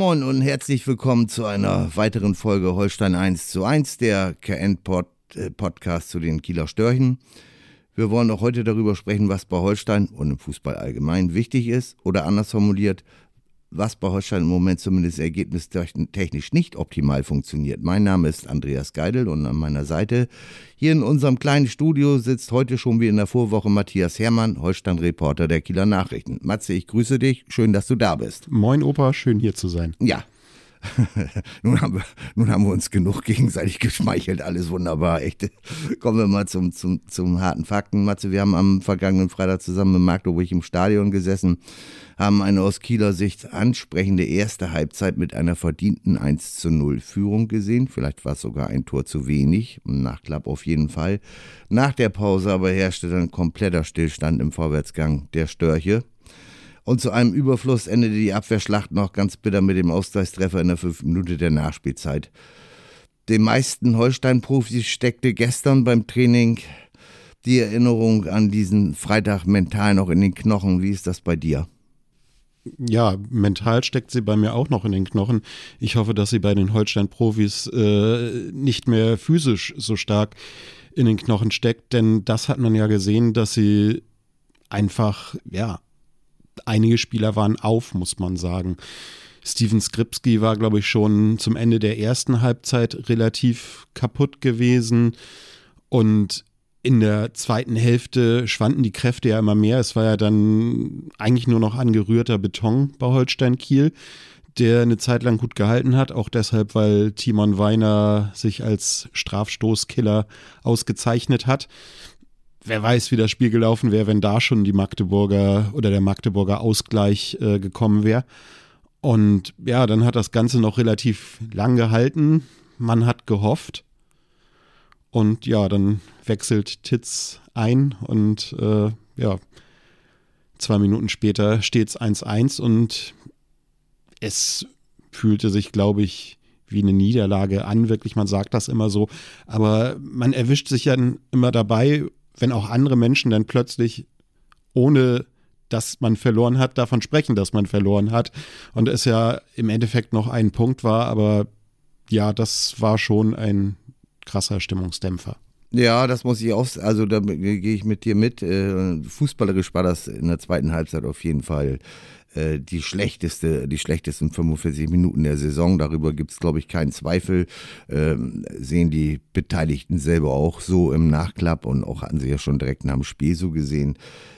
Moin und herzlich willkommen zu einer weiteren Folge Holstein 1 zu 1, der KN-Podcast äh, zu den Kieler Störchen. Wir wollen auch heute darüber sprechen, was bei Holstein und im Fußball allgemein wichtig ist oder anders formuliert, was bei Holstein im Moment zumindest ergebnistechnisch nicht optimal funktioniert. Mein Name ist Andreas Geidel und an meiner Seite hier in unserem kleinen Studio sitzt heute schon wie in der Vorwoche Matthias Herrmann, Holstein-Reporter der Kieler Nachrichten. Matze, ich grüße dich. Schön, dass du da bist. Moin Opa, schön hier zu sein. Ja, nun, haben wir, nun haben wir uns genug gegenseitig geschmeichelt, alles wunderbar, echt. Kommen wir mal zum, zum, zum harten Fakten. Matze, wir haben am vergangenen Freitag zusammen in Magdeburg im Stadion gesessen, haben eine aus Kieler Sicht ansprechende erste Halbzeit mit einer verdienten 1 zu 0 Führung gesehen. Vielleicht war es sogar ein Tor zu wenig, im Nachklapp auf jeden Fall. Nach der Pause aber herrschte dann kompletter Stillstand im Vorwärtsgang der Störche. Und zu einem Überfluss endete die Abwehrschlacht noch ganz bitter mit dem Ausgleichstreffer in der fünften Minute der Nachspielzeit. Den meisten Holstein-Profis steckte gestern beim Training die Erinnerung an diesen Freitag mental noch in den Knochen. Wie ist das bei dir? Ja, mental steckt sie bei mir auch noch in den Knochen. Ich hoffe, dass sie bei den Holstein-Profis äh, nicht mehr physisch so stark in den Knochen steckt, denn das hat man ja gesehen, dass sie einfach, ja, einige Spieler waren auf, muss man sagen. Steven Skripski war, glaube ich, schon zum Ende der ersten Halbzeit relativ kaputt gewesen. Und in der zweiten Hälfte schwanden die Kräfte ja immer mehr. Es war ja dann eigentlich nur noch angerührter Beton bei Holstein Kiel, der eine Zeit lang gut gehalten hat. Auch deshalb, weil Timon Weiner sich als Strafstoßkiller ausgezeichnet hat wer weiß, wie das Spiel gelaufen wäre, wenn da schon die Magdeburger oder der Magdeburger Ausgleich äh, gekommen wäre. Und ja, dann hat das Ganze noch relativ lang gehalten. Man hat gehofft. Und ja, dann wechselt Titz ein und äh, ja, zwei Minuten später steht es 1-1 und es fühlte sich, glaube ich, wie eine Niederlage an. Wirklich, man sagt das immer so. Aber man erwischt sich ja immer dabei wenn auch andere Menschen dann plötzlich ohne dass man verloren hat, davon sprechen, dass man verloren hat. Und es ja im Endeffekt noch ein Punkt war, aber ja, das war schon ein krasser Stimmungsdämpfer. Ja, das muss ich auch, also da gehe ich mit dir mit. Äh, fußballerisch war das in der zweiten Halbzeit auf jeden Fall äh, die schlechteste, die schlechtesten 45 Minuten der Saison. Darüber gibt es, glaube ich, keinen Zweifel. Ähm, sehen die Beteiligten selber auch so im Nachklapp und auch hatten sie ja schon direkt nach dem Spiel so gesehen.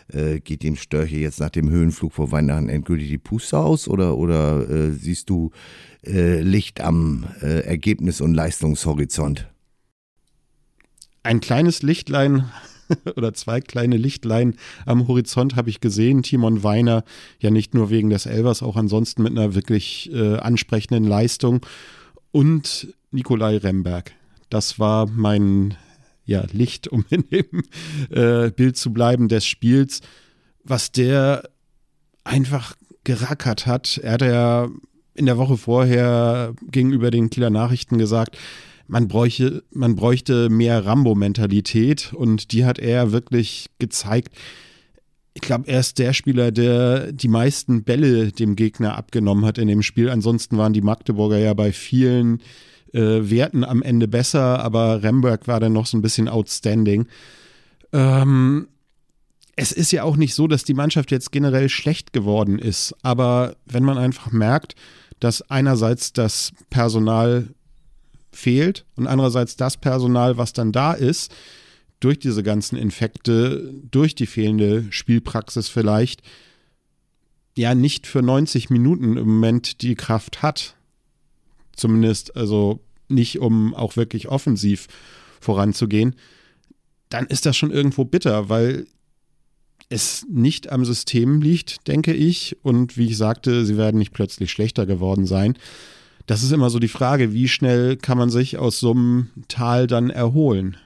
Äh, geht dem Störche jetzt nach dem Höhenflug vor Weihnachten endgültig die Puste aus oder, oder siehst du Licht am Ergebnis- und Leistungshorizont? Ein kleines Lichtlein oder zwei kleine Lichtlein am Horizont habe ich gesehen. Timon Weiner ja nicht nur wegen des Elvers, auch ansonsten mit einer wirklich äh, ansprechenden Leistung. Und Nikolai Remberg. Das war mein ja, Licht, um in dem äh, Bild zu bleiben, des Spiels. Was der einfach gerackert hat. Er hat ja in der Woche vorher gegenüber den Kieler Nachrichten gesagt, man bräuchte, man bräuchte mehr Rambo-Mentalität und die hat er wirklich gezeigt. Ich glaube, er ist der Spieler, der die meisten Bälle dem Gegner abgenommen hat in dem Spiel. Ansonsten waren die Magdeburger ja bei vielen äh, Werten am Ende besser, aber Remberg war dann noch so ein bisschen outstanding. Ähm, es ist ja auch nicht so, dass die Mannschaft jetzt generell schlecht geworden ist, aber wenn man einfach merkt, dass einerseits das Personal fehlt und andererseits das Personal, was dann da ist, durch diese ganzen Infekte, durch die fehlende Spielpraxis vielleicht, ja nicht für 90 Minuten im Moment die Kraft hat. Zumindest also nicht, um auch wirklich offensiv voranzugehen. Dann ist das schon irgendwo bitter, weil es nicht am System liegt, denke ich. Und wie ich sagte, sie werden nicht plötzlich schlechter geworden sein. Das ist immer so die Frage, wie schnell kann man sich aus so einem Tal dann erholen?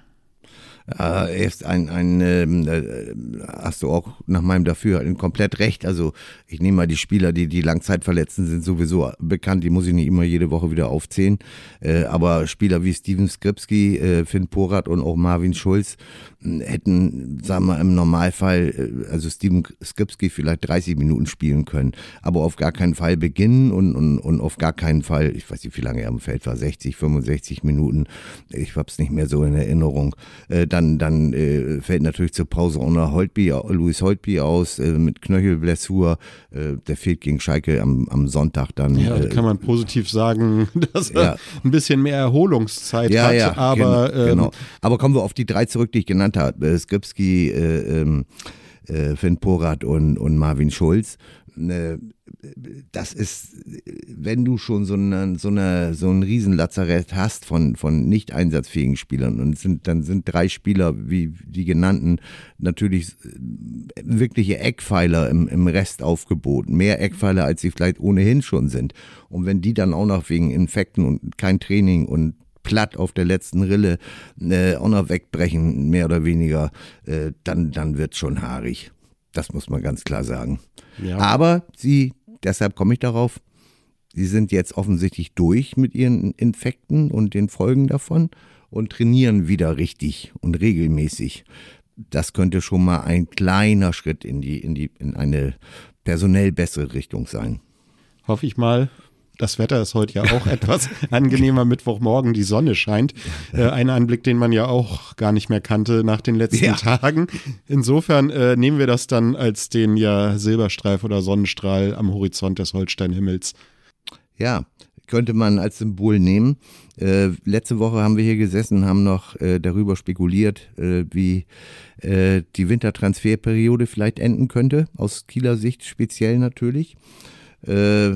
Äh, ist ein, ein ähm, äh, hast du auch nach meinem Dafürhalten komplett recht. Also ich nehme mal die Spieler, die die Langzeitverletzten sind, sowieso bekannt. Die muss ich nicht immer jede Woche wieder aufzählen. Äh, aber Spieler wie Steven Skripski, äh, Finn Porat und auch Marvin Schulz hm, hätten, sagen wir im Normalfall, äh, also Steven Skripski vielleicht 30 Minuten spielen können, aber auf gar keinen Fall beginnen und, und, und auf gar keinen Fall, ich weiß nicht, wie lange er am Feld war, 60, 65 Minuten. Ich habe es nicht mehr so in Erinnerung. Äh, dann, dann äh, fällt natürlich zur Pause auch noch Holtby, Louis Holtby aus äh, mit Knöchelblessur. Äh, der fehlt gegen Schalke am, am Sonntag dann. Ja, äh, kann man positiv sagen, dass er Ja. ein bisschen mehr Erholungszeit ja, hat. ja, aber gen- genau. ähm, Aber kommen wir auf die drei zurück, die ich genannt habe. Äh, Skripski, äh, ähm, äh, Finn Porat und, und Marvin Schulz. Äh, das ist, wenn du schon so, eine, so, eine, so ein Riesenlazarett hast von, von nicht einsatzfähigen Spielern und sind, dann sind drei Spieler, wie die genannten, natürlich äh, wirkliche Eckpfeiler im, im Restaufgebot. Mehr Eckpfeiler, als sie vielleicht ohnehin schon sind. Und wenn die dann auch noch wegen Infekten und kein Training und platt auf der letzten Rille äh, auch noch wegbrechen, mehr oder weniger, äh, dann, dann wird schon haarig. Das muss man ganz klar sagen. Ja. Aber sie, deshalb komme ich darauf, sie sind jetzt offensichtlich durch mit ihren Infekten und den Folgen davon und trainieren wieder richtig und regelmäßig. Das könnte schon mal ein kleiner Schritt in die, in die, in eine personell bessere Richtung sein. hoffe ich mal. Das Wetter ist heute ja auch etwas angenehmer. Mittwochmorgen, die Sonne scheint. Äh, ein Anblick, den man ja auch gar nicht mehr kannte nach den letzten Ja. Tagen. Insofern äh, nehmen wir das dann als den ja Silberstreif oder Sonnenstrahl am Horizont des Holsteinhimmels. Ja, könnte man als Symbol nehmen. Äh, letzte Woche haben wir hier gesessen, haben noch äh, darüber spekuliert, äh, wie äh, die Wintertransferperiode vielleicht enden könnte, aus Kieler Sicht speziell natürlich. Äh,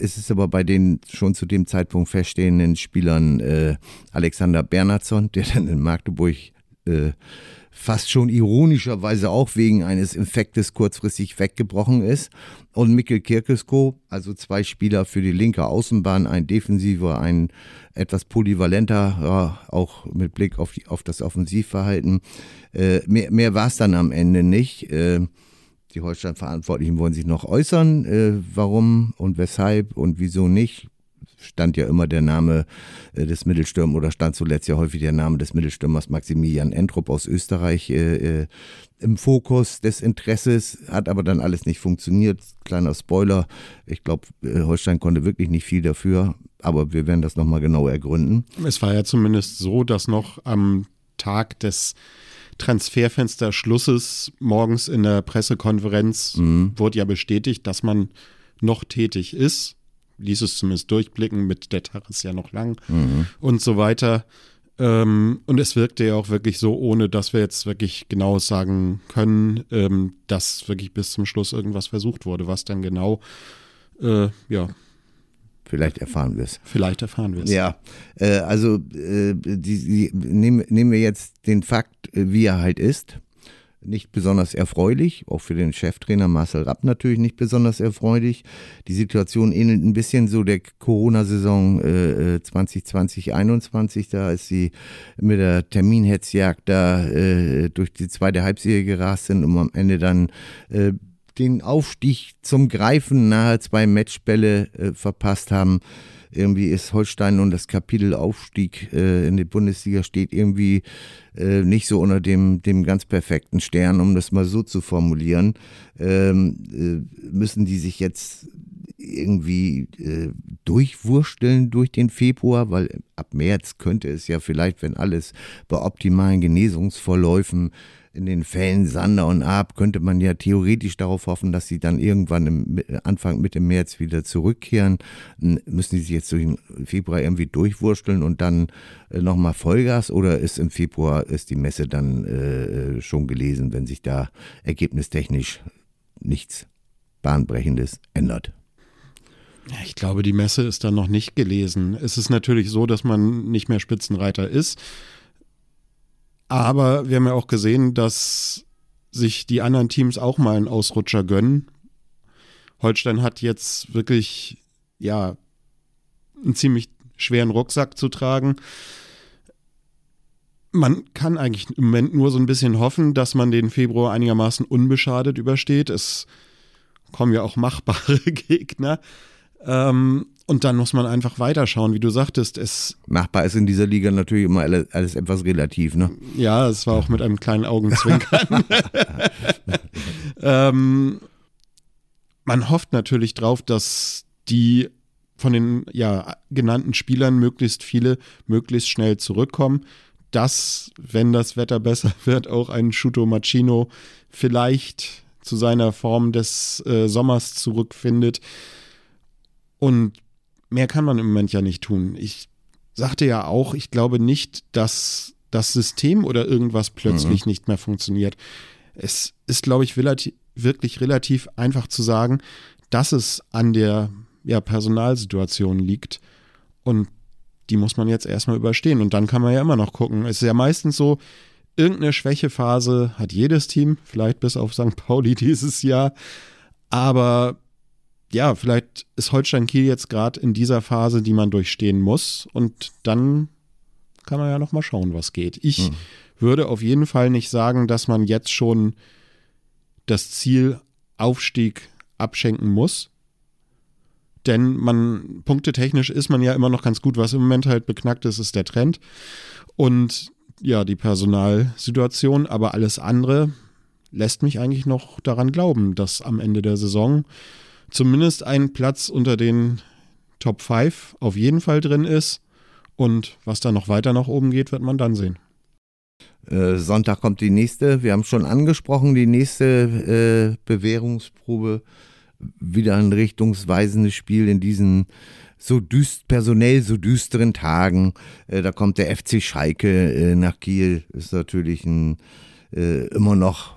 es ist aber bei den schon zu dem Zeitpunkt feststehenden Spielern äh, Alexander Bernhardsson, der dann in Magdeburg äh, fast schon ironischerweise auch wegen eines Infektes kurzfristig weggebrochen ist. Und Mikkel Kirkesko, also zwei Spieler für die linke Außenbahn, ein defensiver, ein etwas polyvalenter, ja, auch mit Blick auf, die, auf das Offensivverhalten. Äh, mehr mehr war es dann am Ende nicht. Äh, die Holstein-Verantwortlichen wollen sich noch äußern, äh, warum und weshalb und wieso nicht. Stand ja immer der Name äh, des Mittelstürmers oder stand zuletzt ja häufig der Name des Mittelstürmers Maximilian Entrup aus Österreich äh, äh, im Fokus des Interesses, hat aber dann alles nicht funktioniert. Kleiner Spoiler, ich glaube, äh, Holstein konnte wirklich nicht viel dafür, aber wir werden das nochmal genau ergründen. Es war ja zumindest so, dass noch am Tag des Transferfensterschlusses morgens in der Pressekonferenz wurde ja bestätigt, dass man noch tätig ist. Ließ es zumindest durchblicken, mit der Tag ist ja noch lang und so weiter. Ähm, und es wirkte ja auch wirklich so, ohne dass wir jetzt wirklich genau sagen können, ähm, dass wirklich bis zum Schluss irgendwas versucht wurde. Was dann genau, äh, ja, Vielleicht erfahren wir es. vielleicht erfahren wir es. Ja, äh, also äh, die, die, nehmen, nehmen wir jetzt den Fakt, äh, wie er halt ist. Nicht besonders erfreulich, auch für den Cheftrainer Marcel Rapp natürlich nicht besonders erfreulich. Die Situation ähnelt ein bisschen so der Corona-Saison äh, 2020-21. Da ist sie mit der Terminhetzjagd da äh, durch die zweite Halbserie gerast sind, um am Ende dann äh, den Aufstieg zum Greifen nahe zwei Matchbälle äh, verpasst haben. Irgendwie ist Holstein und das Kapitel Aufstieg äh, in die Bundesliga steht irgendwie äh, nicht so unter dem, dem ganz perfekten Stern, um das mal so zu formulieren. Ähm, äh, müssen die sich jetzt irgendwie äh, durchwursteln durch den Februar, weil ab März könnte es ja vielleicht, wenn alles bei optimalen Genesungsverläufen in den Fällen Sander und Ab, könnte man ja theoretisch darauf hoffen, dass sie dann irgendwann im Anfang Mitte März wieder zurückkehren. Müssen die sich jetzt durch den Februar irgendwie durchwursteln und dann äh, nochmal Vollgas oder ist im Februar ist die Messe dann äh, schon gelesen, wenn sich da ergebnistechnisch nichts Bahnbrechendes ändert? Ich glaube, die Messe ist dann noch nicht gelesen. Es ist natürlich so, dass man nicht mehr Spitzenreiter ist. Aber wir haben ja auch gesehen, dass sich die anderen Teams auch mal einen Ausrutscher gönnen. Holstein hat jetzt wirklich, ja, einen ziemlich schweren Rucksack zu tragen. Man kann eigentlich im Moment nur so ein bisschen hoffen, dass man den Februar einigermaßen unbeschadet übersteht. Es kommen ja auch machbare Gegner. Ähm, und dann muss man einfach weiterschauen, wie du sagtest. Es Machbar ist in dieser Liga natürlich immer alles, alles etwas relativ, ne? Ja, es war auch mit einem kleinen Augenzwinkern. ähm, man hofft natürlich drauf, dass die von den ja, genannten Spielern möglichst viele möglichst schnell zurückkommen. Dass, wenn das Wetter besser wird, auch ein Shuto Machino vielleicht zu seiner Form des äh, Sommers zurückfindet. Und mehr kann man im Moment ja nicht tun. Ich sagte ja auch, ich glaube nicht, dass das System oder irgendwas plötzlich mhm. nicht mehr funktioniert. Es ist, glaube ich, relativ, wirklich relativ einfach zu sagen, dass es an der ja, Personalsituation liegt. Und die muss man jetzt erstmal überstehen. Und dann kann man ja immer noch gucken. Es ist ja meistens so, irgendeine Schwächephase hat jedes Team, vielleicht bis auf St. Pauli dieses Jahr. Aber ja, vielleicht ist Holstein Kiel jetzt gerade in dieser Phase, die man durchstehen muss. Und dann kann man ja noch mal schauen, was geht. Ich hm. würde auf jeden Fall nicht sagen, dass man jetzt schon das Ziel Aufstieg abschenken muss. Denn man, punktetechnisch ist man ja immer noch ganz gut. Was im Moment halt beknackt ist, ist der Trend. Und ja, die Personalsituation. Aber alles andere lässt mich eigentlich noch daran glauben, dass am Ende der Saison zumindest ein Platz unter den Top 5 auf jeden Fall drin ist. Und was da noch weiter nach oben geht, wird man dann sehen. Äh, Sonntag kommt die nächste, wir haben schon angesprochen, die nächste äh, Bewährungsprobe. Wieder ein richtungsweisendes Spiel in diesen so düst, personell so düsteren Tagen. Äh, da kommt der FC Schalke äh, nach Kiel. Ist natürlich ein, äh, immer noch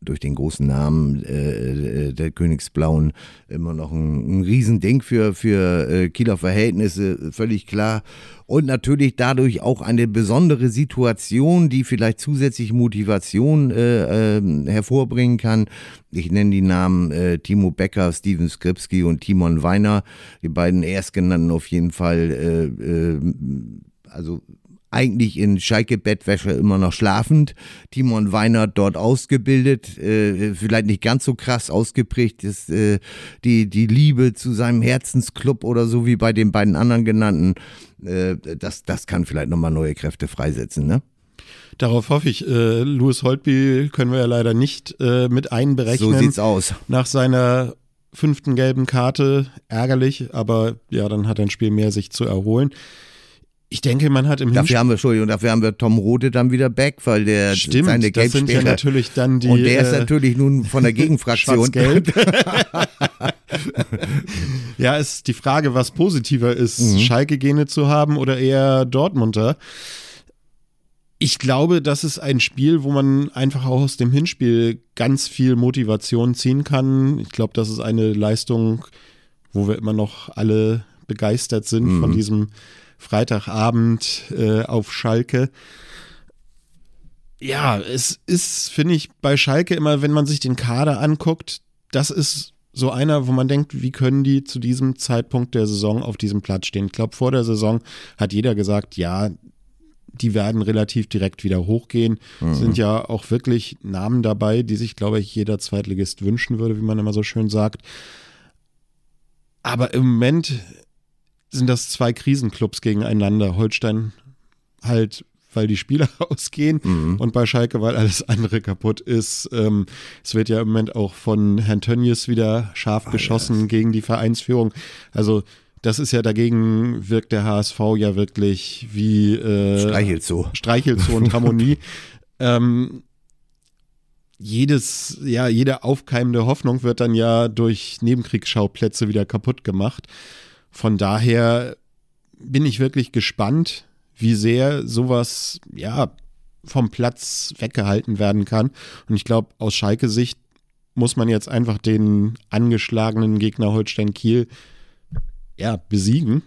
durch den großen Namen äh, äh, der Königsblauen immer noch ein, ein Riesending für, für äh, Kieler Verhältnisse, völlig klar. Und natürlich dadurch auch eine besondere Situation, die vielleicht zusätzlich Motivation äh, äh, hervorbringen kann. Ich nenne die Namen äh, Timo Becker, Steven Skripski und Timon Weiner, die beiden erstgenannten auf jeden Fall. Äh, also eigentlich in Schalke-Bettwäsche immer noch schlafend. Timon Weiner dort ausgebildet, äh, vielleicht nicht ganz so krass ausgeprägt ist äh, die, die Liebe zu seinem Herzensclub oder so wie bei den beiden anderen genannten. Äh, das, das kann vielleicht nochmal neue Kräfte freisetzen, ne? Darauf hoffe ich. Äh, Louis Holtby können wir ja leider nicht äh, mit einberechnen. So sieht's aus. Nach seiner fünften gelben Karte ärgerlich, aber ja, dann hat ein Spiel mehr sich zu erholen. Ich denke, man hat im Dafür haben wir, Entschuldigung, dafür haben wir Tom Rode dann wieder back, weil der Stimmt, seine das sind ja natürlich dann die. Und der ist äh, natürlich nun von der Gegenfraktion. ja, ist die Frage, was positiver ist, mhm. Schalke-Gene zu haben oder eher Dortmunder. Ich glaube, das ist ein Spiel, wo man einfach auch aus dem Hinspiel ganz viel Motivation ziehen kann. Ich glaube, das ist eine Leistung, wo wir immer noch alle begeistert sind mhm. von diesem Freitagabend äh, auf Schalke. Ja, es ist, finde ich, bei Schalke immer, wenn man sich den Kader anguckt, das ist so einer, wo man denkt, wie können die zu diesem Zeitpunkt der Saison auf diesem Platz stehen? Ich glaube, vor der Saison hat jeder gesagt, ja, die werden relativ direkt wieder hochgehen. Mhm. Sind ja auch wirklich Namen dabei, die sich, glaube ich, jeder Zweitligist wünschen würde, wie man immer so schön sagt. Aber im Moment sind das zwei Krisenclubs gegeneinander. Holstein halt, weil die Spieler ausgehen mhm. und bei Schalke, weil alles andere kaputt ist. Ähm, es wird ja im Moment auch von Herrn Tönnies wieder scharf ah, geschossen yes. gegen die Vereinsführung. Also das ist ja dagegen wirkt der HSV ja wirklich wie äh, Streichelzoo. Streichelzoo und Harmonie. ähm, jedes, ja, jede aufkeimende Hoffnung wird dann ja durch Nebenkriegsschauplätze wieder kaputt gemacht. Von daher bin ich wirklich gespannt, wie sehr sowas, ja, vom Platz weggehalten werden kann. Und ich glaube, aus Schalke-Sicht muss man jetzt einfach den angeschlagenen Gegner Holstein Kiel ja, besiegen.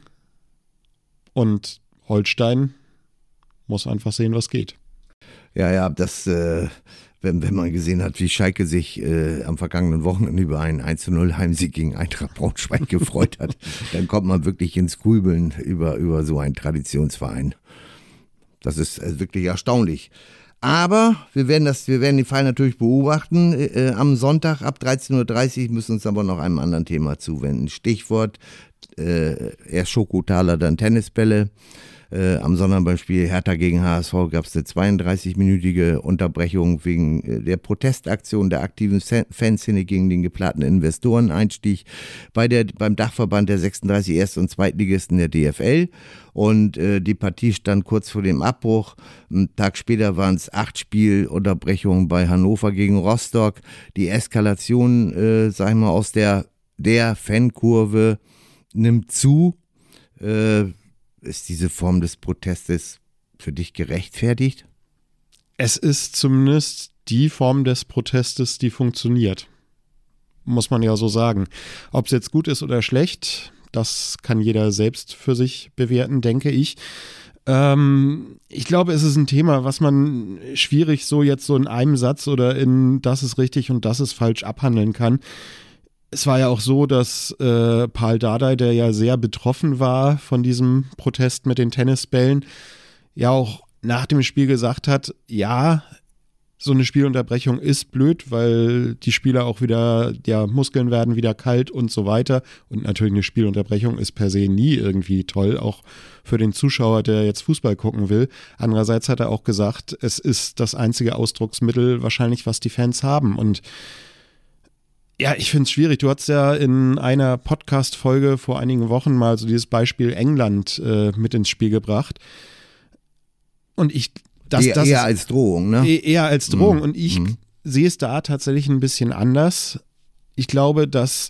Und Holstein muss einfach sehen, was geht. Ja, ja, das, äh, wenn, wenn man gesehen hat, wie Schalke sich äh, am vergangenen Wochenende über einen 1-0 Heimsieg gegen Eintracht Braunschweig gefreut hat, dann kommt man wirklich ins Grübeln über, über so einen Traditionsverein. Das ist äh, wirklich erstaunlich. Aber wir werden das, wir werden den Fall natürlich beobachten. Äh, am Sonntag ab 13.30 Uhr müssen uns aber noch einem anderen Thema zuwenden. Stichwort äh, erst Schokotaler, dann Tennisbälle. Äh, am Sonntag beim Spiel Hertha gegen HSV gab es eine 32-minütige Unterbrechung wegen äh, der Protestaktion der aktiven Fanszene gegen den geplanten Investoreneinstieg bei der, beim Dachverband der 36 Erst- und Zweitligisten der DFL. Und äh, die Partie stand kurz vor dem Abbruch. Einen Tag später waren es acht Spielunterbrechungen bei Hannover gegen Rostock. Die Eskalation, äh, sag ich mal, aus der, der Fankurve nimmt zu. Äh, ist diese Form des Protestes für dich gerechtfertigt? Es ist zumindest die Form des Protestes, die funktioniert. Muss man ja so sagen. Ob es jetzt gut ist oder schlecht, das kann jeder selbst für sich bewerten, denke ich. Ähm, ich glaube, es ist ein Thema, was man schwierig so jetzt so in einem Satz oder in das ist richtig und das ist falsch abhandeln kann es war ja auch so, dass äh, Paul Dardai, der ja sehr betroffen war von diesem Protest mit den Tennisbällen, ja auch nach dem Spiel gesagt hat, ja, so eine Spielunterbrechung ist blöd, weil die Spieler auch wieder, ja, Muskeln werden wieder kalt und so weiter. Und natürlich eine Spielunterbrechung ist per se nie irgendwie toll, auch für den Zuschauer, der jetzt Fußball gucken will. Andererseits hat er auch gesagt, es ist das einzige Ausdrucksmittel wahrscheinlich, was die Fans haben. Und ja, ich finde es schwierig. Du hast ja in einer Podcast-Folge vor einigen Wochen mal so dieses Beispiel England äh, mit ins Spiel gebracht. Und ich. Das, eher, das eher als Drohung, ne? E-, eher als Drohung. Mhm. Und ich mhm. sehe es da tatsächlich ein bisschen anders. Ich glaube, dass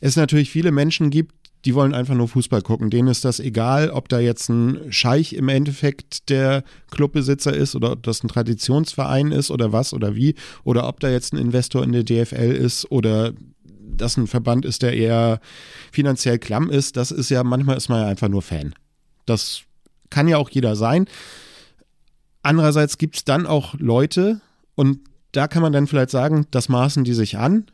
es natürlich viele Menschen gibt, die wollen einfach nur Fußball gucken. Denen ist das egal, ob da jetzt ein Scheich im Endeffekt der Clubbesitzer ist oder ob das ein Traditionsverein ist oder was oder wie oder ob da jetzt ein Investor in der DFL ist oder das ein Verband ist, der eher finanziell klamm ist. Das ist ja, manchmal ist man ja einfach nur Fan. Das kann ja auch jeder sein. Andererseits gibt es dann auch Leute, und da kann man dann vielleicht sagen, das maßen die sich an,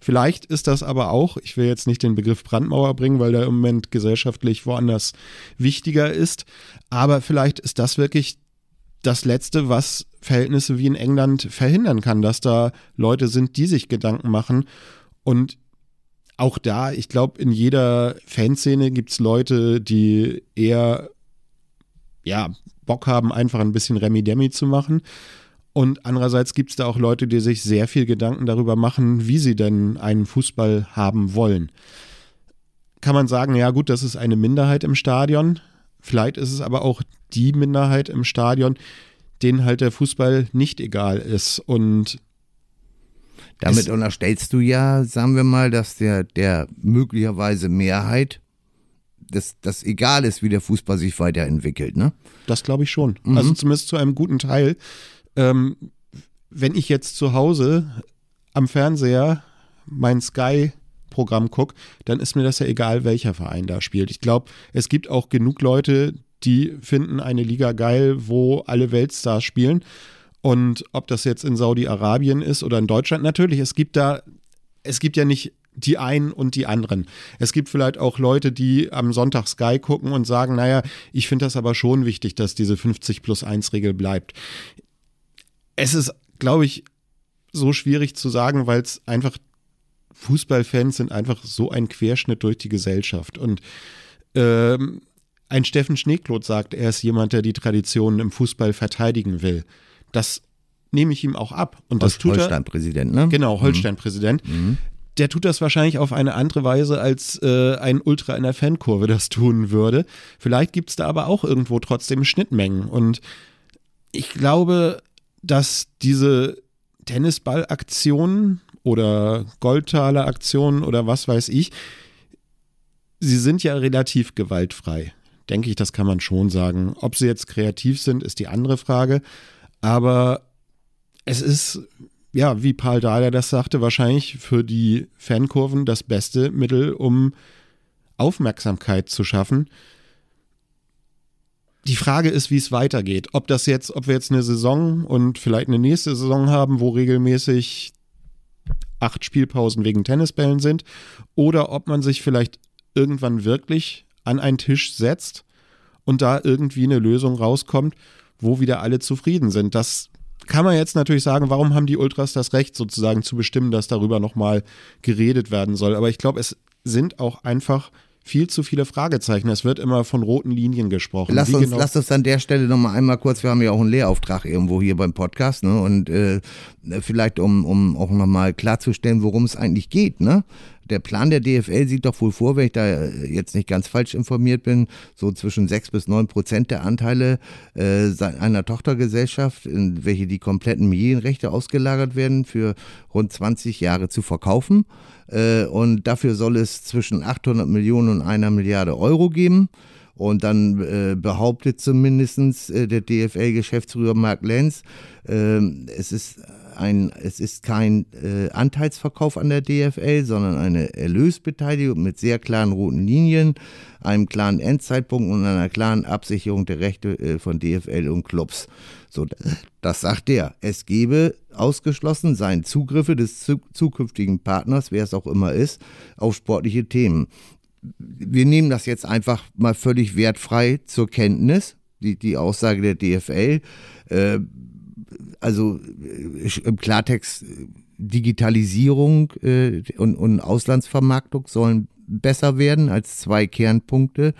Vielleicht ist das aber auch, ich will jetzt nicht den Begriff Brandmauer bringen, weil der im Moment gesellschaftlich woanders wichtiger ist, aber vielleicht ist das wirklich das Letzte, was Verhältnisse wie in England verhindern kann, dass da Leute sind, die sich Gedanken machen. Und auch da, ich glaube, in jeder Fanszene gibt es Leute, die eher ja, Bock haben, einfach ein bisschen Remi-Demi zu machen. Und andererseits gibt es da auch Leute, die sich sehr viel Gedanken darüber machen, wie sie denn einen Fußball haben wollen. Kann man sagen, ja gut, das ist eine Minderheit im Stadion. Vielleicht ist es aber auch die Minderheit im Stadion, denen halt der Fußball nicht egal ist. Und damit unterstellst du ja, sagen wir mal, dass der, der möglicherweise Mehrheit das, das egal ist, wie der Fußball sich weiterentwickelt, ne? Das glaube ich schon. Mhm. Also zumindest zu einem guten Teil ähm, wenn ich jetzt zu Hause am Fernseher mein Sky Programm gucke, dann ist mir das ja egal, welcher Verein da spielt. Ich glaube, es gibt auch genug Leute, die finden eine Liga geil, wo alle Weltstars spielen. Und ob das jetzt in Saudi-Arabien ist oder in Deutschland, natürlich, es gibt da, es gibt ja nicht die einen und die anderen. Es gibt vielleicht auch Leute, die am Sonntag Sky gucken und sagen, naja, ich finde das aber schon wichtig, dass diese 50 plus 1 Regel bleibt es ist, glaube ich, so schwierig zu sagen, weil es einfach Fußballfans sind einfach so ein Querschnitt durch die Gesellschaft. Und ähm, ein Steffen Schneekloth sagt, er ist jemand, der die Traditionen im Fußball verteidigen will. Das nehme ich ihm auch ab. Und das tut Holstein-Präsident, ne? Genau, mhm. Holstein-Präsident. Mhm. Der tut das wahrscheinlich auf eine andere Weise, als äh, ein Ultra in der Fankurve das tun würde. Vielleicht gibt es da aber auch irgendwo trotzdem Schnittmengen. Und ich glaube, dass diese Tennisballaktionen oder Goldtaler-Aktionen oder was weiß ich, sie sind ja relativ gewaltfrei. Denke ich, das kann man schon sagen. Ob sie jetzt kreativ sind, ist die andere Frage. Aber es ist, ja, wie Paul Dahler das sagte, wahrscheinlich für die Fankurven das beste Mittel, um Aufmerksamkeit zu schaffen. Die Frage ist, wie es weitergeht. Ob das jetzt, ob wir jetzt eine Saison und vielleicht eine nächste Saison haben, wo regelmäßig acht Spielpausen wegen Tennisbällen sind, oder ob man sich vielleicht irgendwann wirklich an einen Tisch setzt und da irgendwie eine Lösung rauskommt, wo wieder alle zufrieden sind. Das kann man jetzt natürlich sagen, warum haben die Ultras das Recht sozusagen zu bestimmen, dass darüber nochmal geredet werden soll. Aber ich glaube, es sind auch einfach viel zu viele Fragezeichen. Es wird immer von roten Linien gesprochen. Lass uns, genau lass uns an der Stelle nochmal einmal kurz, wir haben ja auch einen Lehrauftrag irgendwo hier beim Podcast, ne? Und äh, vielleicht um, um auch nochmal klarzustellen, worum es eigentlich geht, ne? der Plan der DFL sieht doch wohl vor, wenn ich da jetzt nicht ganz falsch informiert bin, so zwischen sechs bis neun Prozent der Anteile äh, einer Tochtergesellschaft, in welche die kompletten Medienrechte ausgelagert werden, für rund 20 Jahre zu verkaufen. Äh, und dafür soll es zwischen 800 Millionen und einer Milliarde Euro geben. Und dann äh, behauptet zumindest äh, der DFL-Geschäftsführer Mark Lenz, äh, es ist ein, es ist kein äh, Anteilsverkauf an der DFL, sondern eine Erlösbeteiligung mit sehr klaren roten Linien, einem klaren Endzeitpunkt und einer klaren Absicherung der Rechte äh, von DFL und Clubs. So, das sagt er. Es gebe ausgeschlossen seien Zugriffe des zu zukünftigen Partners, wer es auch immer ist, auf sportliche Themen. Wir nehmen das jetzt einfach mal völlig wertfrei zur Kenntnis, die, die Aussage der DFL. Äh, also äh, im Klartext Digitalisierung äh, und Auslandsvermarktung sollen besser werden als zwei Kernpunkte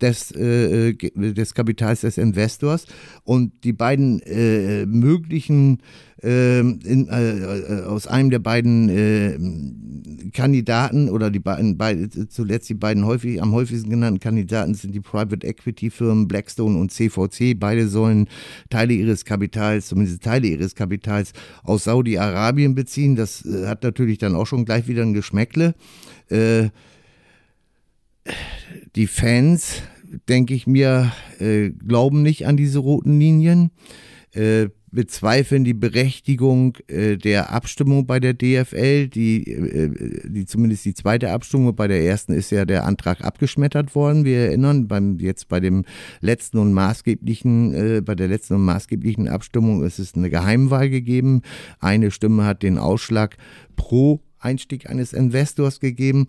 des, äh, des Kapitals des Investors. Und die beiden äh, möglichen, äh, in, äh, aus einem der beiden äh, Kandidaten oder die beiden, beide, zuletzt die beiden häufig, am häufigsten genannten Kandidaten sind die Private Equity Firmen Blackstone und CVC. Beide sollen Teile ihres Kapitals, zumindest Teile ihres Kapitals aus Saudi-Arabien beziehen. Das äh, hat natürlich dann auch schon gleich wieder ein Geschmäckle. Äh, die Fans, denke ich mir, äh, glauben nicht an diese roten Linien, äh, bezweifeln die Berechtigung äh, der Abstimmung bei der DFL, die, äh, die zumindest die zweite Abstimmung, bei der ersten ist ja der Antrag abgeschmettert worden. Wir erinnern, beim, jetzt bei dem letzten und maßgeblichen, äh, bei der letzten und maßgeblichen Abstimmung ist es eine Geheimwahl gegeben. Eine Stimme hat den Ausschlag pro Einstieg eines Investors gegeben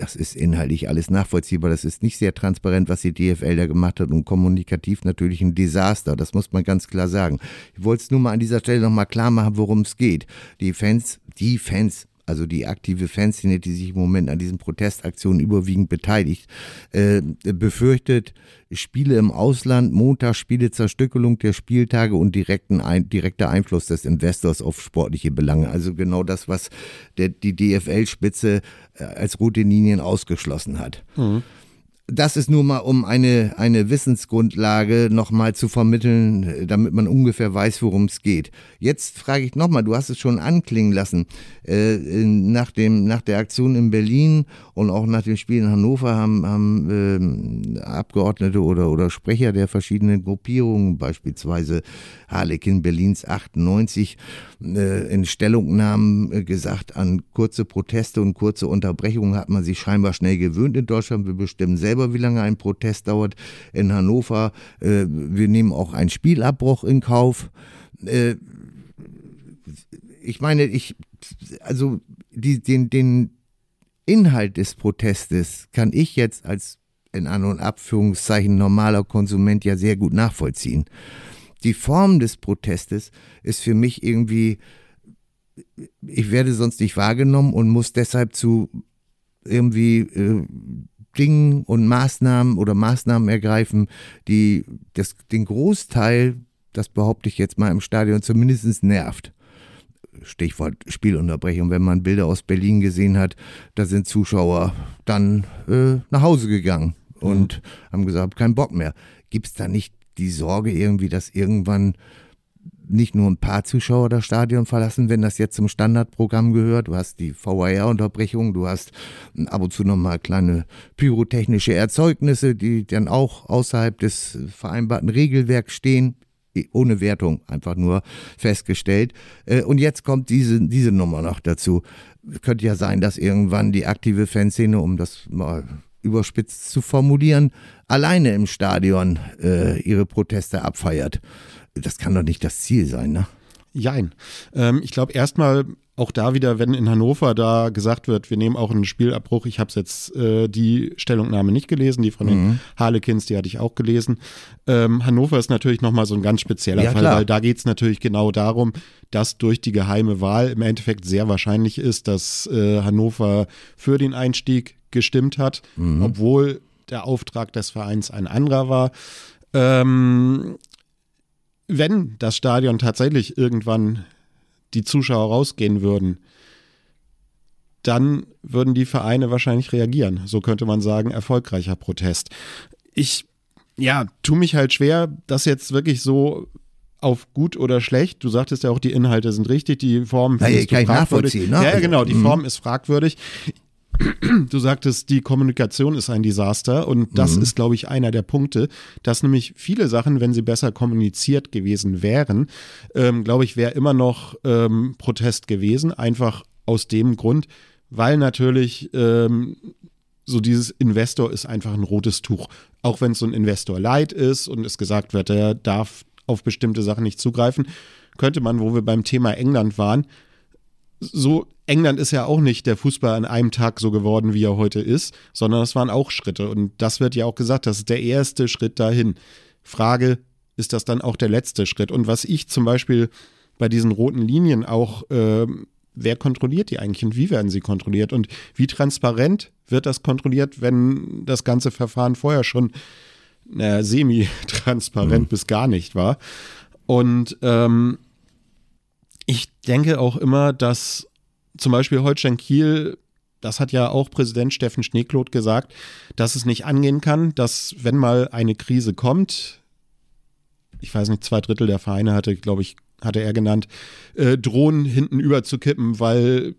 das ist inhaltlich alles nachvollziehbar. Das ist nicht sehr transparent, was die DFL da gemacht hat und kommunikativ natürlich ein Desaster. Das muss man ganz klar sagen. Ich wollte es nur mal an dieser Stelle nochmal klar machen, worum es geht. Die Fans, die Fans also die aktive Fanszene, die sich im Moment an diesen Protestaktionen überwiegend beteiligt, äh, befürchtet Spiele im Ausland, Montagsspiele, Zerstückelung der Spieltage und direkten direkter Einfluss des Investors auf sportliche Belange. Also genau das, was der, die DFL-Spitze äh, als rote Linien ausgeschlossen hat. Mhm das ist nur mal, um eine, eine Wissensgrundlage nochmal zu vermitteln, damit man ungefähr weiß, worum es geht. Jetzt frage ich nochmal, du hast es schon anklingen lassen, äh, nach, dem, nach der Aktion in Berlin und auch nach dem Spiel in Hannover haben, haben äh, Abgeordnete oder, oder Sprecher der verschiedenen Gruppierungen, beispielsweise Harlekin Berlins 98, äh, in Stellungnahmen äh, gesagt, an kurze Proteste und kurze Unterbrechungen hat man sich scheinbar schnell gewöhnt in Deutschland. Wir bestimmen selber selber, wie lange ein Protest dauert. In Hannover, äh, wir nehmen auch einen Spielabbruch in Kauf. Äh, ich meine, ich, also die, den, den Inhalt des Protestes kann ich jetzt als in An- und Abführungszeichen normaler Konsument ja sehr gut nachvollziehen. Die Form des Protestes ist für mich irgendwie, ich werde sonst nicht wahrgenommen und muss deshalb zu irgendwie äh, Dingen und Maßnahmen oder Maßnahmen ergreifen, die das, den Großteil, das behaupte ich jetzt mal im Stadion, zumindest nervt. Stichwort Spielunterbrechung. Wenn man Bilder aus Berlin gesehen hat, da sind Zuschauer dann äh, nach Hause gegangen und mhm. haben gesagt, keinen Bock mehr. Gibt es da nicht die Sorge irgendwie, dass irgendwann nicht nur ein paar Zuschauer das Stadion verlassen, wenn das jetzt zum Standardprogramm gehört. Du hast die VAR-Unterbrechung, du hast ab und zu nochmal kleine pyrotechnische Erzeugnisse, die dann auch außerhalb des vereinbarten Regelwerks stehen. Ohne Wertung, einfach nur festgestellt. Äh, und jetzt kommt diese, diese Nummer noch dazu. Könnte ja sein, dass irgendwann die aktive Fanszene, um das mal überspitzt zu formulieren, alleine im Stadion äh, ihre Proteste abfeiert. Das kann doch nicht das Ziel sein, ne? Jein. Ähm, ich glaube erstmal auch da wieder, wenn in Hannover da gesagt wird, wir nehmen auch einen Spielabbruch. Ich habe jetzt äh, die Stellungnahme nicht gelesen, die von mhm. den Harlequins, die hatte ich auch gelesen. Ähm, Hannover ist natürlich nochmal so ein ganz spezieller ja, Fall, klar. weil da geht es natürlich genau darum, dass durch die geheime Wahl im Endeffekt sehr wahrscheinlich ist, dass äh, Hannover für den Einstieg gestimmt hat, mhm. obwohl der Auftrag des Vereins ein anderer war. Ähm, wenn das Stadion tatsächlich irgendwann die Zuschauer rausgehen würden, dann würden die Vereine wahrscheinlich reagieren. So könnte man sagen, erfolgreicher Protest. Ich, ja, tu mich halt schwer, das jetzt wirklich so auf gut oder schlecht. Du sagtest ja auch, die Inhalte sind richtig, die Form ist fragwürdig. Ne? Ja, genau, die mhm. Form ist fragwürdig. Du sagtest, die Kommunikation ist ein Desaster und das mhm. ist, glaube ich, einer der Punkte, dass nämlich viele Sachen, wenn sie besser kommuniziert gewesen wären, ähm, glaube ich, wäre immer noch ähm, Protest gewesen, einfach aus dem Grund, weil natürlich ähm, so dieses Investor ist einfach ein rotes Tuch. Auch wenn es so ein Investor Light ist und es gesagt wird, er darf auf bestimmte Sachen nicht zugreifen, könnte man, wo wir beim Thema England waren, so England ist ja auch nicht der Fußball an einem Tag so geworden, wie er heute ist, sondern es waren auch Schritte. Und das wird ja auch gesagt, das ist der erste Schritt dahin. Frage, ist das dann auch der letzte Schritt? Und was ich zum Beispiel bei diesen roten Linien auch, äh, wer kontrolliert die eigentlich und wie werden sie kontrolliert? Und wie transparent wird das kontrolliert, wenn das ganze Verfahren vorher schon äh, semi-transparent mhm. bis gar nicht war? Und ähm, ich denke auch immer, dass zum Beispiel Holstein Kiel, das hat ja auch Präsident Steffen Schneekloth gesagt, dass es nicht angehen kann, dass wenn mal eine Krise kommt, ich weiß nicht, zwei Drittel der Vereine hatte, glaube ich, hatte er genannt, äh, drohen hinten überzukippen, weil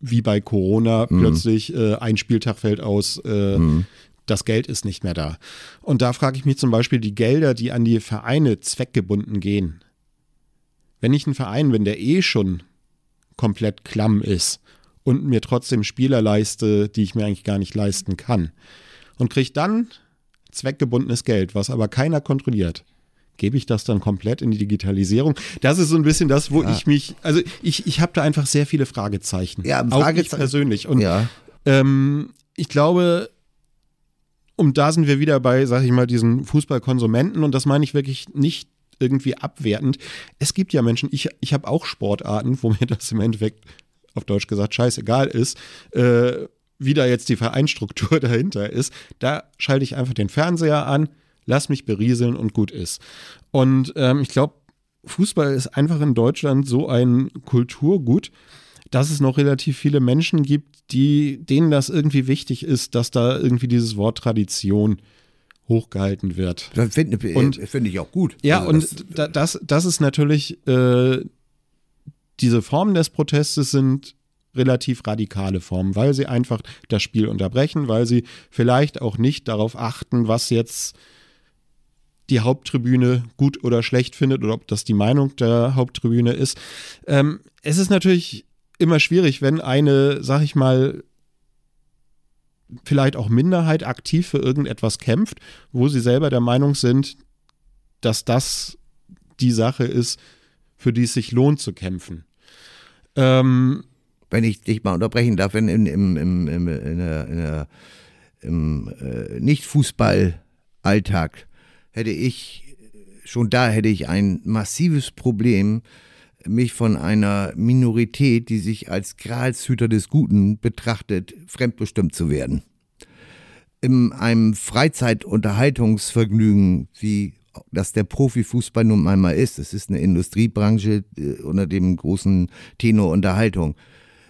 wie bei Corona mhm. plötzlich äh, ein Spieltag fällt aus, äh, mhm. das Geld ist nicht mehr da. Und da frage ich mich zum Beispiel, die Gelder, die an die Vereine zweckgebunden gehen, wenn ich ein Verein bin, der eh schon komplett klamm ist und mir trotzdem Spieler leiste, die ich mir eigentlich gar nicht leisten kann und kriege dann zweckgebundenes Geld, was aber keiner kontrolliert, gebe ich das dann komplett in die Digitalisierung? Das ist so ein bisschen das, wo ja. ich mich, also ich, ich habe da einfach sehr viele Fragezeichen. Ja, Fragezeichen. Auch ich persönlich. Und ja. ähm, ich glaube, und da sind wir wieder bei, sag ich mal, diesen Fußballkonsumenten und das meine ich wirklich nicht irgendwie abwertend. Es gibt ja Menschen, ich, ich habe auch Sportarten, wo mir das im Endeffekt auf Deutsch gesagt scheißegal ist, äh, wie da jetzt die Vereinstruktur dahinter ist. Da schalte ich einfach den Fernseher an, lass mich berieseln und gut ist. Und ähm, ich glaube, Fußball ist einfach in Deutschland so ein Kulturgut, dass es noch relativ viele Menschen gibt, die, denen das irgendwie wichtig ist, dass da irgendwie dieses Wort Tradition hochgehalten wird. Das finde find ich auch gut. Ja, also und das, das, das ist natürlich, äh, diese Formen des Protestes sind relativ radikale Formen, weil sie einfach das Spiel unterbrechen, weil sie vielleicht auch nicht darauf achten, was jetzt die Haupttribüne gut oder schlecht findet oder ob das die Meinung der Haupttribüne ist. Ähm, es ist natürlich immer schwierig, wenn eine, sag ich mal, vielleicht auch Minderheit aktiv für irgendetwas kämpft, wo sie selber der Meinung sind, dass das die Sache ist, für die es sich lohnt zu kämpfen. Ähm, Wenn ich dich mal unterbrechen darf, in, in, in, in, in der, in der, im äh, Nicht-Fußball-Alltag hätte ich, schon da hätte ich ein massives Problem, mich von einer Minorität, die sich als Gralshüter des Guten betrachtet, fremdbestimmt zu werden. In einem Freizeitunterhaltungsvergnügen, wie das der Profifußball nun einmal ist, es ist eine Industriebranche äh, unter dem großen Tenor Unterhaltung,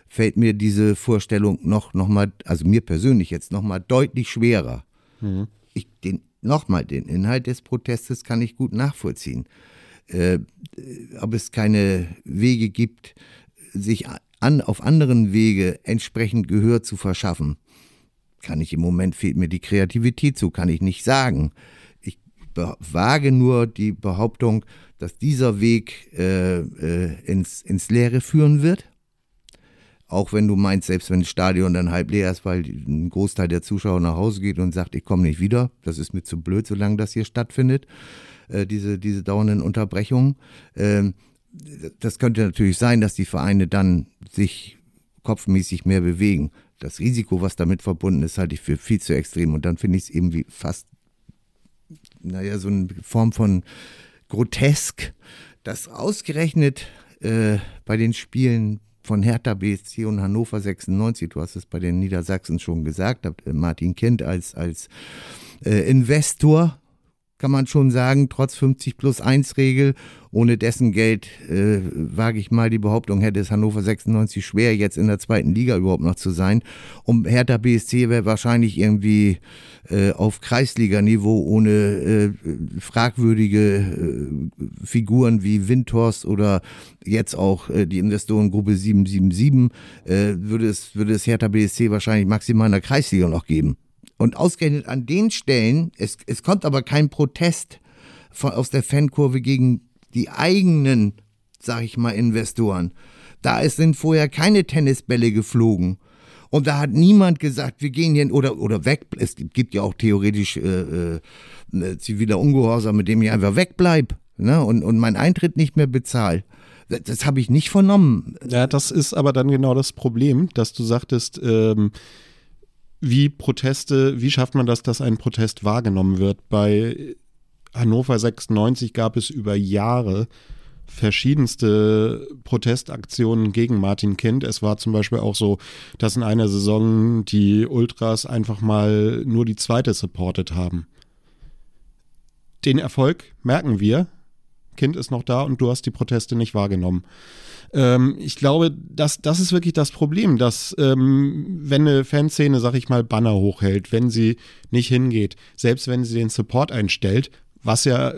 fällt mir diese Vorstellung noch, noch mal, also mir persönlich jetzt noch mal deutlich schwerer. Mhm. Ich, den, noch mal, den Inhalt des Protestes kann ich gut nachvollziehen äh, ob es keine Wege gibt, sich an, auf anderen Wege entsprechend Gehör zu verschaffen. Kann ich im Moment fehlt mir die Kreativität zu, kann ich nicht sagen. Ich wage nur die Behauptung, dass dieser Weg äh, äh, ins, ins Leere führen wird. Auch wenn du meinst, selbst wenn das Stadion dann halb leer ist, weil ein Großteil der Zuschauer nach Hause geht und sagt, ich komme nicht wieder, das ist mir zu blöd, solange das hier stattfindet, äh, diese, diese dauernden Unterbrechungen. Ähm, das könnte natürlich sein, dass die Vereine dann sich kopfmäßig mehr bewegen. Das Risiko, was damit verbunden ist, halte ich für viel zu extrem. Und dann finde ich es irgendwie fast, naja, so eine Form von grotesk, dass ausgerechnet äh, bei den Spielen von Hertha BSC und Hannover 96, du hast es bei den Niedersachsen schon gesagt, äh, Martin Kind als, als äh, Investor kann man schon sagen, trotz 50 plus 1 Regel. Ohne dessen Geld, äh, wage ich mal die Behauptung, hätte es Hannover 96 schwer, jetzt in der zweiten Liga überhaupt noch zu sein. Und Hertha BSC wäre wahrscheinlich irgendwie äh, auf Kreisliganiveau ohne äh, fragwürdige äh, Figuren wie Windhorst oder jetzt auch äh, die Investorengruppe 777, äh, würde, es, würde es Hertha BSC wahrscheinlich maximal in der Kreisliga noch geben. Und ausgerechnet an den Stellen, es, es kommt aber kein Protest von, aus der Fankurve gegen die eigenen, sag ich mal, Investoren. Da sind vorher keine Tennisbälle geflogen. Und da hat niemand gesagt, wir gehen hier oder, oder weg. Es gibt ja auch theoretisch äh, äh, ziviler Ungehorsam, mit dem ich einfach wegbleib ne? und, und mein Eintritt nicht mehr bezahle. Das, das habe ich nicht vernommen. Ja, das ist aber dann genau das Problem, dass du sagtest, ähm, wie Proteste, wie schafft man das, dass ein Protest wahrgenommen wird? Bei Hannover 96 gab es über Jahre verschiedenste Protestaktionen gegen Martin Kind. Es war zum Beispiel auch so, dass in einer Saison die Ultras einfach mal nur die zweite supportet haben. Den Erfolg merken wir. Kind ist noch da und du hast die Proteste nicht wahrgenommen. Ähm, ich glaube, das, das ist wirklich das Problem, dass ähm, wenn eine Fanszene, sag ich mal, Banner hochhält, wenn sie nicht hingeht, selbst wenn sie den Support einstellt, was ja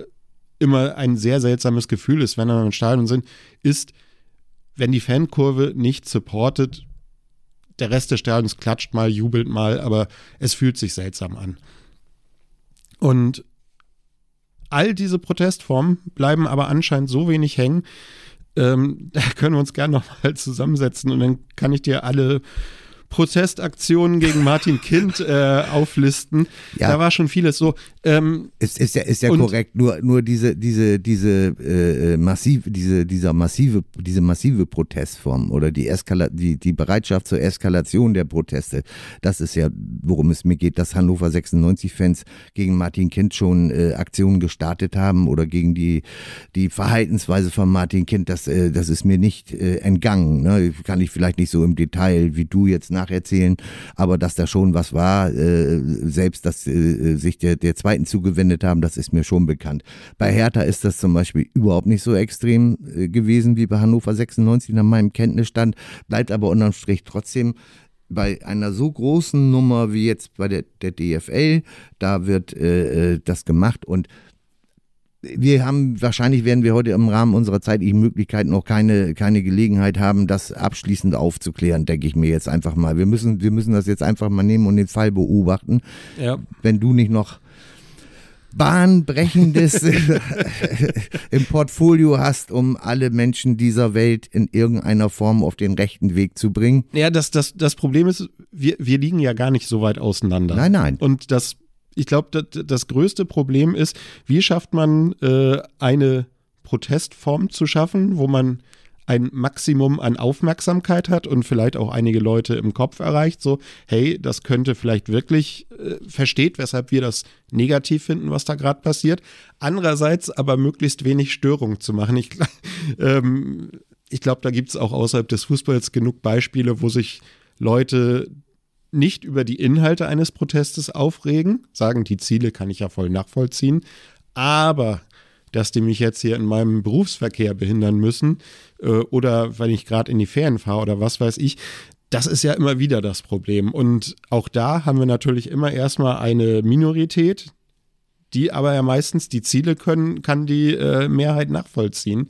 immer ein sehr seltsames Gefühl ist, wenn wir im Stadion sind, ist, wenn die Fankurve nicht supportet, der Rest des Stadions klatscht mal, jubelt mal, aber es fühlt sich seltsam an. Und all diese Protestformen bleiben aber anscheinend so wenig hängen, ähm, da können wir uns gerne nochmal zusammensetzen und dann kann ich dir alle Protestaktionen gegen Martin Kind äh, auflisten. Ja. Da war schon vieles so. Ähm, ist, ist ja, ist ja korrekt. Nur, nur diese, diese, diese äh, massive, diese, dieser massive, diese massive Protestform oder die Eskala die, die Bereitschaft zur Eskalation der Proteste, das ist ja, worum es mir geht, dass Hannover 96-Fans gegen Martin Kind schon äh, Aktionen gestartet haben oder gegen die, die Verhaltensweise von Martin Kind, das, äh, das ist mir nicht äh, entgangen. Ne? Kann ich vielleicht nicht so im Detail wie du jetzt nacherzählen, aber dass da schon was war, äh, selbst dass äh, sich der, der zweiten zugewendet haben, das ist mir schon bekannt. Bei Hertha ist das zum Beispiel überhaupt nicht so extrem äh, gewesen wie bei Hannover 96 nach meinem Kenntnisstand, bleibt aber unterm Strich trotzdem bei einer so großen Nummer wie jetzt bei der, der DFL, da wird äh, äh, das gemacht und wir haben, wahrscheinlich werden wir heute im Rahmen unserer zeitlichen Möglichkeiten noch keine, keine Gelegenheit haben, das abschließend aufzuklären, denke ich mir jetzt einfach mal. Wir müssen, wir müssen das jetzt einfach mal nehmen und den Fall beobachten. Ja. Wenn du nicht noch bahnbrechendes im Portfolio hast, um alle Menschen dieser Welt in irgendeiner Form auf den rechten Weg zu bringen. Ja, das, das, das Problem ist, wir, wir liegen ja gar nicht so weit auseinander. Nein, nein. Und das ich glaube, das, größte Problem ist, wie schafft man äh, eine Protestform zu schaffen, wo man ein Maximum an Aufmerksamkeit hat und vielleicht auch einige Leute im Kopf erreicht, so, hey, das könnte vielleicht wirklich äh, versteht, weshalb wir das negativ finden, was da gerade passiert. Andererseits aber möglichst wenig Störung zu machen. Ich, ähm, ich glaube, da gibt es auch außerhalb des Fußballs genug Beispiele, wo sich Leute nicht über die Inhalte eines Protestes aufregen, sagen, die Ziele kann ich ja voll nachvollziehen, aber dass die mich jetzt hier in meinem Berufsverkehr behindern müssen äh, oder wenn ich gerade in die Ferien fahre oder was weiß ich, das ist ja immer wieder das Problem. Und auch da haben wir natürlich immer erstmal eine Minorität, die aber ja meistens die Ziele können, kann die äh, Mehrheit nachvollziehen.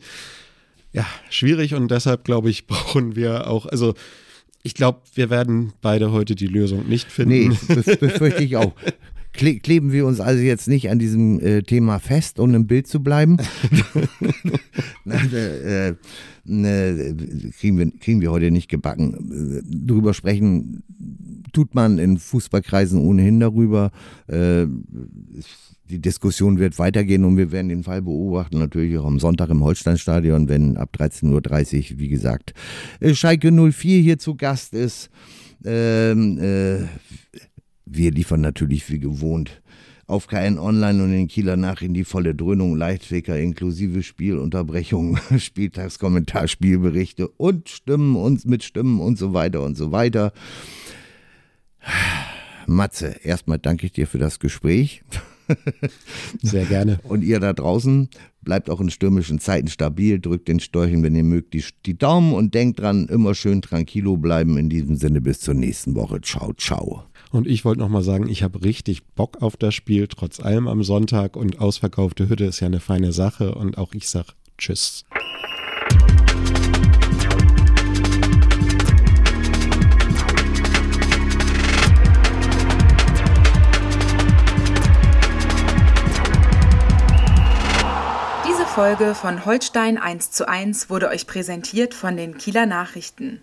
Ja, schwierig und deshalb glaube ich, brauchen wir auch, also ich glaube, wir werden beide heute die Lösung nicht finden. Nee, befürchte ich auch. kle kleben wir uns also jetzt nicht an diesem äh, Thema fest, um im Bild zu bleiben. äh, äh, kriegen, wir, kriegen wir heute nicht gebacken. Darüber sprechen tut man in Fußballkreisen ohnehin darüber. Äh, die Diskussion wird weitergehen und wir werden den Fall beobachten, natürlich auch am Sonntag im Holsteinstadion, wenn ab 13.30 Uhr, wie gesagt, äh, Schalke 04 hier zu Gast ist. Ähm, äh, wir liefern natürlich wie gewohnt auf KN Online und in Kieler Nachrichten die volle Dröhnung, Leichtficker inklusive Spielunterbrechungen, Spieltagskommentar, Spielberichte und Stimmen und mit Stimmen und so weiter und so weiter. Matze, erstmal danke ich dir für das Gespräch. Sehr gerne. Und ihr da draußen bleibt auch in stürmischen Zeiten stabil, drückt den Storchen, wenn ihr mögt, die, die Daumen und denkt dran, immer schön tranquilo bleiben. In diesem Sinne bis zur nächsten Woche. Ciao, ciao. Und ich wollte nochmal sagen, ich habe richtig Bock auf das Spiel, trotz allem am Sonntag. Und ausverkaufte Hütte ist ja eine feine Sache. Und auch ich sage Tschüss. Folge von Holstein 1 zu 1 wurde euch präsentiert von den Kieler Nachrichten.